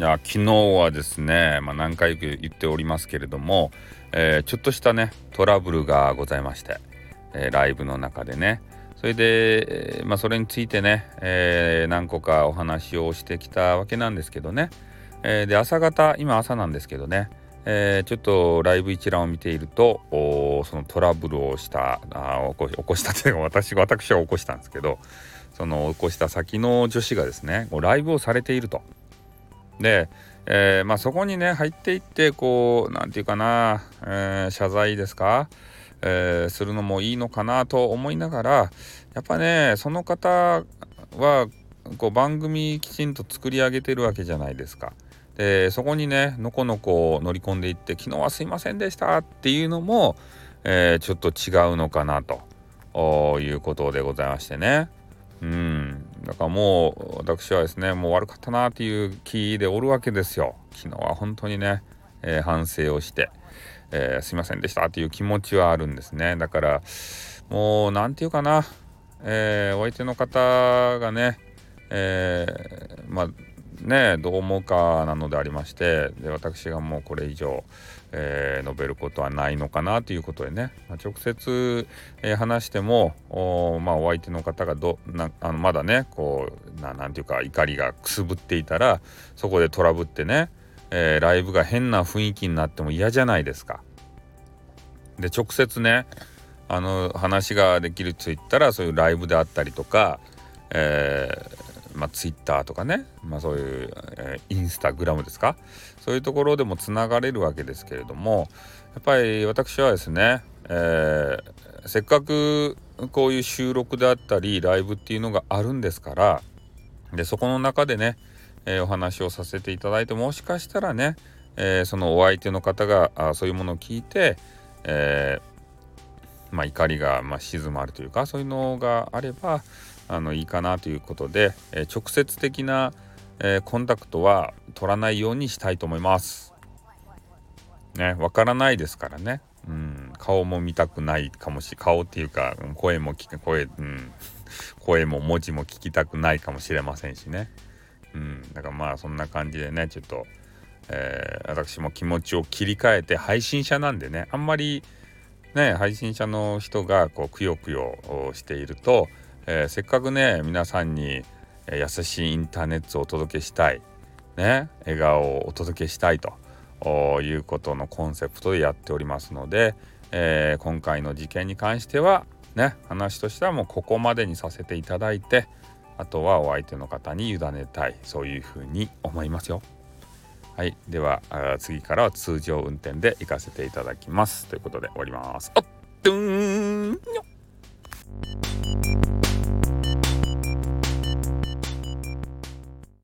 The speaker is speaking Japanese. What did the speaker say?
いや昨日はですね、まあ、何回か言っておりますけれども、えー、ちょっとしたねトラブルがございまして、えー、ライブの中でね。それで、まあ、それについてね、え何個かお話をしてきたわけなんですけどね、えで朝方今朝なんですけどね、えちょっとライブ一覧を見ているとそのトラブルをしたあ起こ起こしたというか私私は起こしたんですけどその起こした先の女子がですねライブをされていると。で、えー、まあ、そこにね入っていってこう何て言うかな、えー、謝罪ですか、えー、するのもいいのかなと思いながらやっぱねその方はこう番組きちんと作り上げてるわけじゃないですか。でそこにねのこのこ乗り込んでいって「昨日はすいませんでした」っていうのも、えちょっと違うのかなということでございましてね。うんだからもう私はですねもう悪かったなっていう気でおるわけですよ。昨日は本当にね、えー、反省をして、えー、すいませんでした。っていう気持ちはあるんですね。だからもう何て言うかな、えー、お相手の方がね、えまあねどう思うかなのでありましてで私がもうこれ以上、えー、述べることはないのかなということでね、まあ、直接、えー、話してもお,、まあ、お相手の方がどなあのまだねこうななんていうか怒りがくすぶっていたらそこでトラブってね、えー、ライブが変な雰囲気になっても嫌じゃないですか。で直接ねあの話ができると言ったらそういうライブであったりとか、えーまあ、ツイッターとかね、まあ、そういう、えー、インスタグラムですか？そういうところでもつながれるわけですけれどもやっぱり私はですね、えー、せっかくこういう収録であったりライブっていうのがあるんですからでそこの中でね、えー、お話をさせていただいてもしかしたらね、えー、そのお相手の方があそういうものを聞いて、えーまあ、怒りがまあ静まるというかそういうのがあればあのいいかなということで、え、直接的な、え、コンタクトは取らないようにしたいと思います。ね、わからないですからね。うん、顔も見たくないかもしれ顔っていうか声も聞く声、うん、声も文字も聞きたくないかもしれませんしね。うん、だからまあそんな感じでねちょっと、えー、私も気持ちを切り替えて配信者なんでねあんまりね配信者の人がこうくよくよしているとえー、せっかくね皆さんに、優しいインターネットをお届けしたいね笑顔をお届けしたいということのコンセプトでやっておりますので、えー、今回の事件に関してはね話としてはもうここまでにさせていただいてあとはお相手の方に委ねたいそういうふうに思いますよ。はい、では次からは通常運転で行かせていただきますということで終わります。あっ